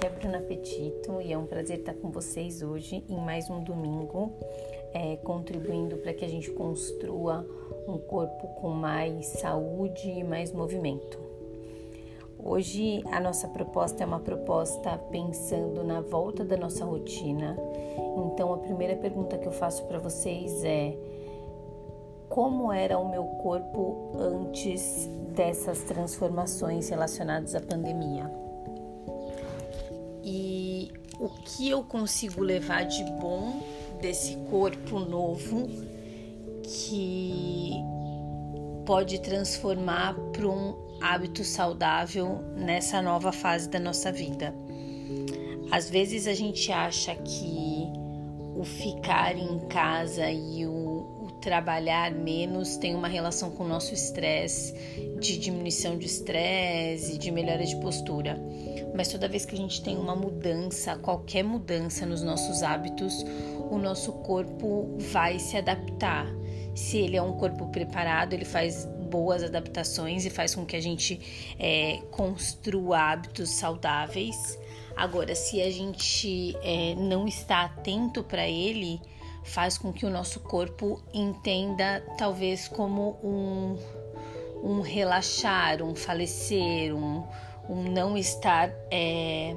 aqui é Bruna Petito e é um prazer estar com vocês hoje em mais um domingo, é, contribuindo para que a gente construa um corpo com mais saúde e mais movimento. Hoje a nossa proposta é uma proposta pensando na volta da nossa rotina. Então a primeira pergunta que eu faço para vocês é como era o meu corpo antes dessas transformações relacionadas à pandemia? E o que eu consigo levar de bom desse corpo novo que pode transformar para um hábito saudável nessa nova fase da nossa vida. Às vezes a gente acha que o ficar em casa e o, o trabalhar menos tem uma relação com o nosso estresse, de diminuição de estresse, de melhora de postura mas toda vez que a gente tem uma mudança, qualquer mudança nos nossos hábitos, o nosso corpo vai se adaptar. Se ele é um corpo preparado, ele faz boas adaptações e faz com que a gente é, construa hábitos saudáveis. Agora, se a gente é, não está atento para ele, faz com que o nosso corpo entenda talvez como um, um relaxar, um falecer, um, um não estar é,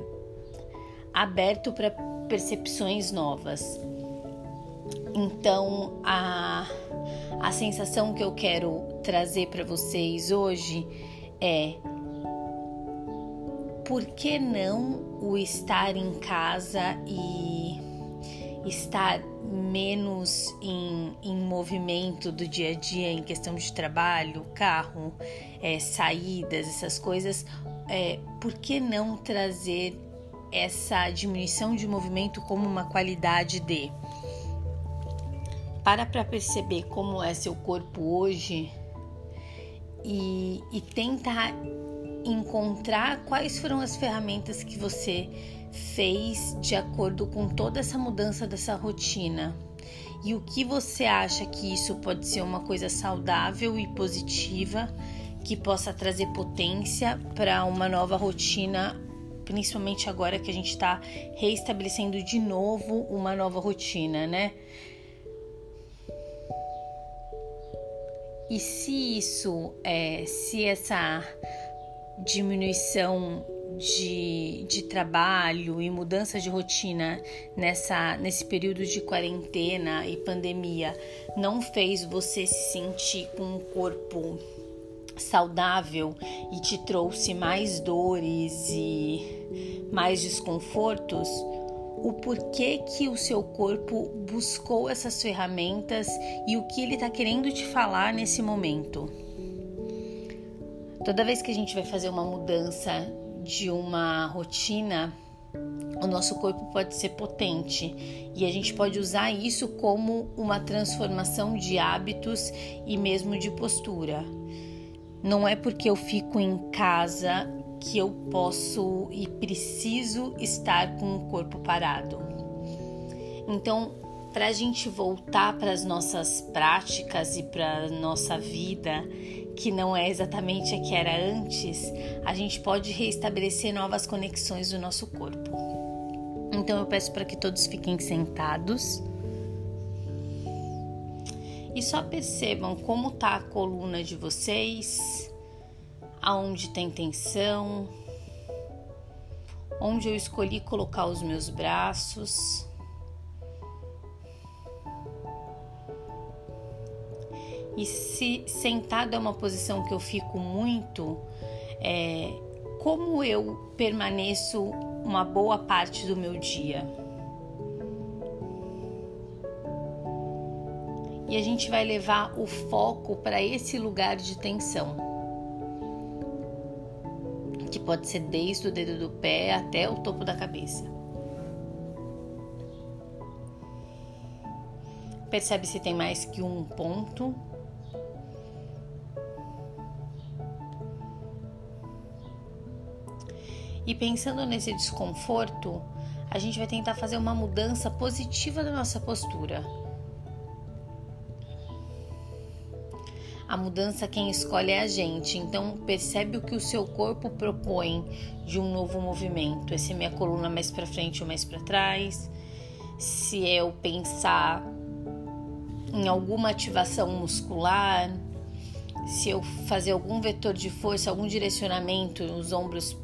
aberto para percepções novas. Então, a, a sensação que eu quero trazer para vocês hoje é: por que não o estar em casa e estar menos em, em movimento do dia a dia, em questão de trabalho, carro, é, saídas, essas coisas, é, por que não trazer essa diminuição de movimento como uma qualidade de? Para para perceber como é seu corpo hoje e, e tentar encontrar quais foram as ferramentas que você fez de acordo com toda essa mudança dessa rotina. E o que você acha que isso pode ser uma coisa saudável e positiva que possa trazer potência para uma nova rotina, principalmente agora que a gente está reestabelecendo de novo uma nova rotina, né? E se isso, é, se essa diminuição de, de trabalho e mudança de rotina nessa, nesse período de quarentena e pandemia não fez você se sentir com um corpo saudável e te trouxe mais dores e mais desconfortos, o porquê que o seu corpo buscou essas ferramentas e o que ele está querendo te falar nesse momento. Toda vez que a gente vai fazer uma mudança de uma rotina, o nosso corpo pode ser potente e a gente pode usar isso como uma transformação de hábitos e mesmo de postura. Não é porque eu fico em casa que eu posso e preciso estar com o corpo parado. Então, para a gente voltar para as nossas práticas e para a nossa vida, que não é exatamente a que era antes, a gente pode reestabelecer novas conexões do nosso corpo. Então, eu peço para que todos fiquem sentados e só percebam como tá a coluna de vocês, aonde tem tensão, onde eu escolhi colocar os meus braços. E se sentado é uma posição que eu fico muito, é, como eu permaneço uma boa parte do meu dia? e a gente vai levar o foco para esse lugar de tensão. Que pode ser desde o dedo do pé até o topo da cabeça. Percebe se tem mais que um ponto. E pensando nesse desconforto, a gente vai tentar fazer uma mudança positiva da nossa postura a mudança quem escolhe é a gente. Então percebe o que o seu corpo propõe de um novo movimento. É se minha coluna mais para frente ou mais para trás, se eu pensar em alguma ativação muscular, se eu fazer algum vetor de força, algum direcionamento, os ombros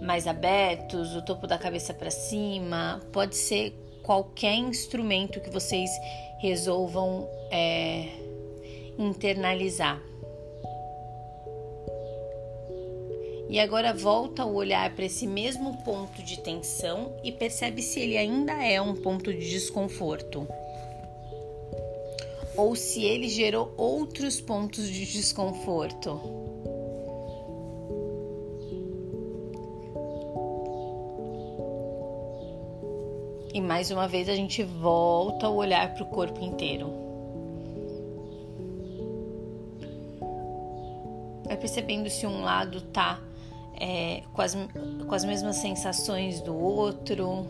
mais abertos, o topo da cabeça para cima, pode ser qualquer instrumento que vocês resolvam é, internalizar. E agora volta o olhar para esse mesmo ponto de tensão e percebe se ele ainda é um ponto de desconforto. Ou se ele gerou outros pontos de desconforto. E mais uma vez a gente volta o olhar para o corpo inteiro. Percebendo se um lado tá é, com, as, com as mesmas sensações do outro.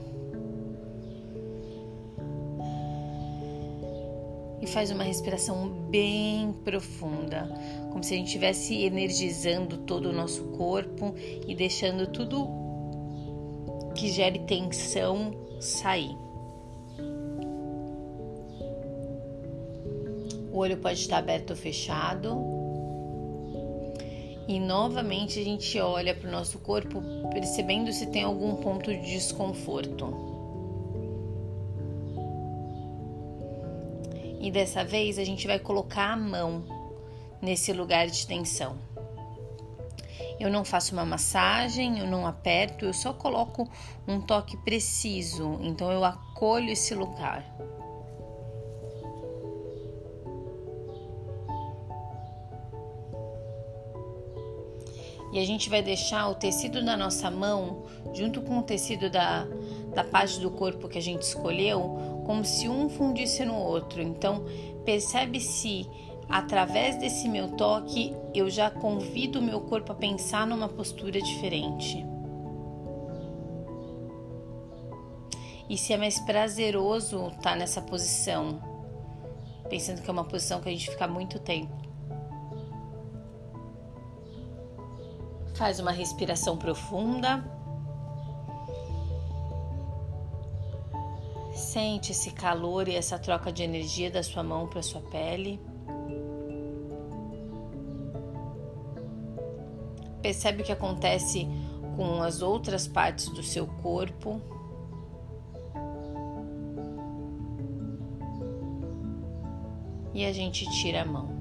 E faz uma respiração bem profunda, como se a gente estivesse energizando todo o nosso corpo e deixando tudo que gere tensão sair. O olho pode estar aberto ou fechado. E novamente a gente olha para o nosso corpo percebendo se tem algum ponto de desconforto. E dessa vez a gente vai colocar a mão nesse lugar de tensão. Eu não faço uma massagem, eu não aperto, eu só coloco um toque preciso. Então eu acolho esse lugar. E a gente vai deixar o tecido da nossa mão, junto com o tecido da, da parte do corpo que a gente escolheu, como se um fundisse no outro. Então, percebe se através desse meu toque eu já convido o meu corpo a pensar numa postura diferente. E se é mais prazeroso estar tá nessa posição, pensando que é uma posição que a gente fica muito tempo. Faz uma respiração profunda. Sente esse calor e essa troca de energia da sua mão para sua pele. Percebe o que acontece com as outras partes do seu corpo. E a gente tira a mão.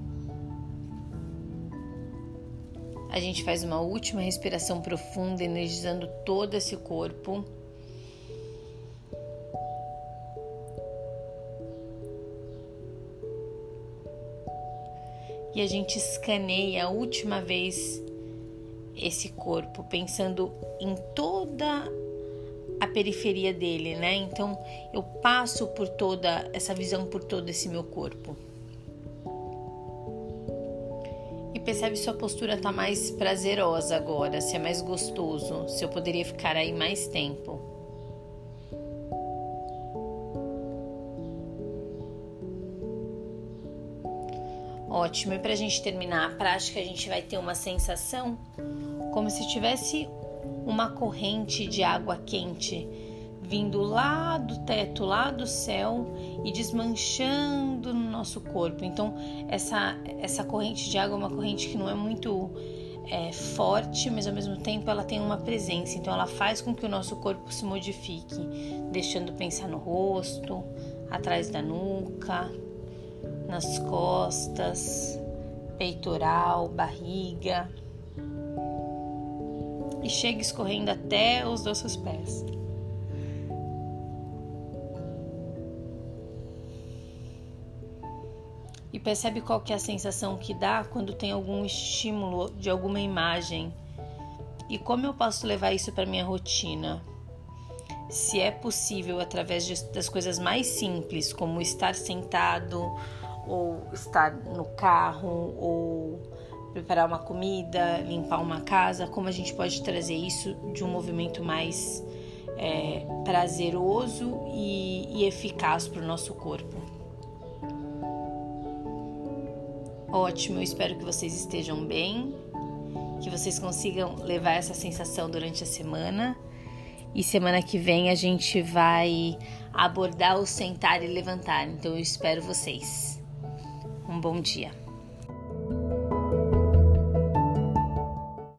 A gente faz uma última respiração profunda, energizando todo esse corpo. E a gente escaneia a última vez esse corpo, pensando em toda a periferia dele, né? Então eu passo por toda essa visão por todo esse meu corpo. Percebe sua postura está mais prazerosa agora, se é mais gostoso, se eu poderia ficar aí mais tempo. Ótimo, e para a gente terminar a prática, a gente vai ter uma sensação como se tivesse uma corrente de água quente vindo lá do teto, lá do céu e desmanchando nosso corpo. Então, essa, essa corrente de água é uma corrente que não é muito é, forte, mas ao mesmo tempo ela tem uma presença. Então, ela faz com que o nosso corpo se modifique, deixando pensar no rosto, atrás da nuca, nas costas, peitoral, barriga. E chega escorrendo até os nossos pés. Percebe qual que é a sensação que dá quando tem algum estímulo de alguma imagem e como eu posso levar isso para minha rotina. Se é possível através de, das coisas mais simples, como estar sentado ou estar no carro ou preparar uma comida, limpar uma casa, como a gente pode trazer isso de um movimento mais é, prazeroso e, e eficaz para o nosso corpo. Ótimo, eu espero que vocês estejam bem, que vocês consigam levar essa sensação durante a semana. E semana que vem a gente vai abordar o sentar e levantar. Então eu espero vocês. Um bom dia.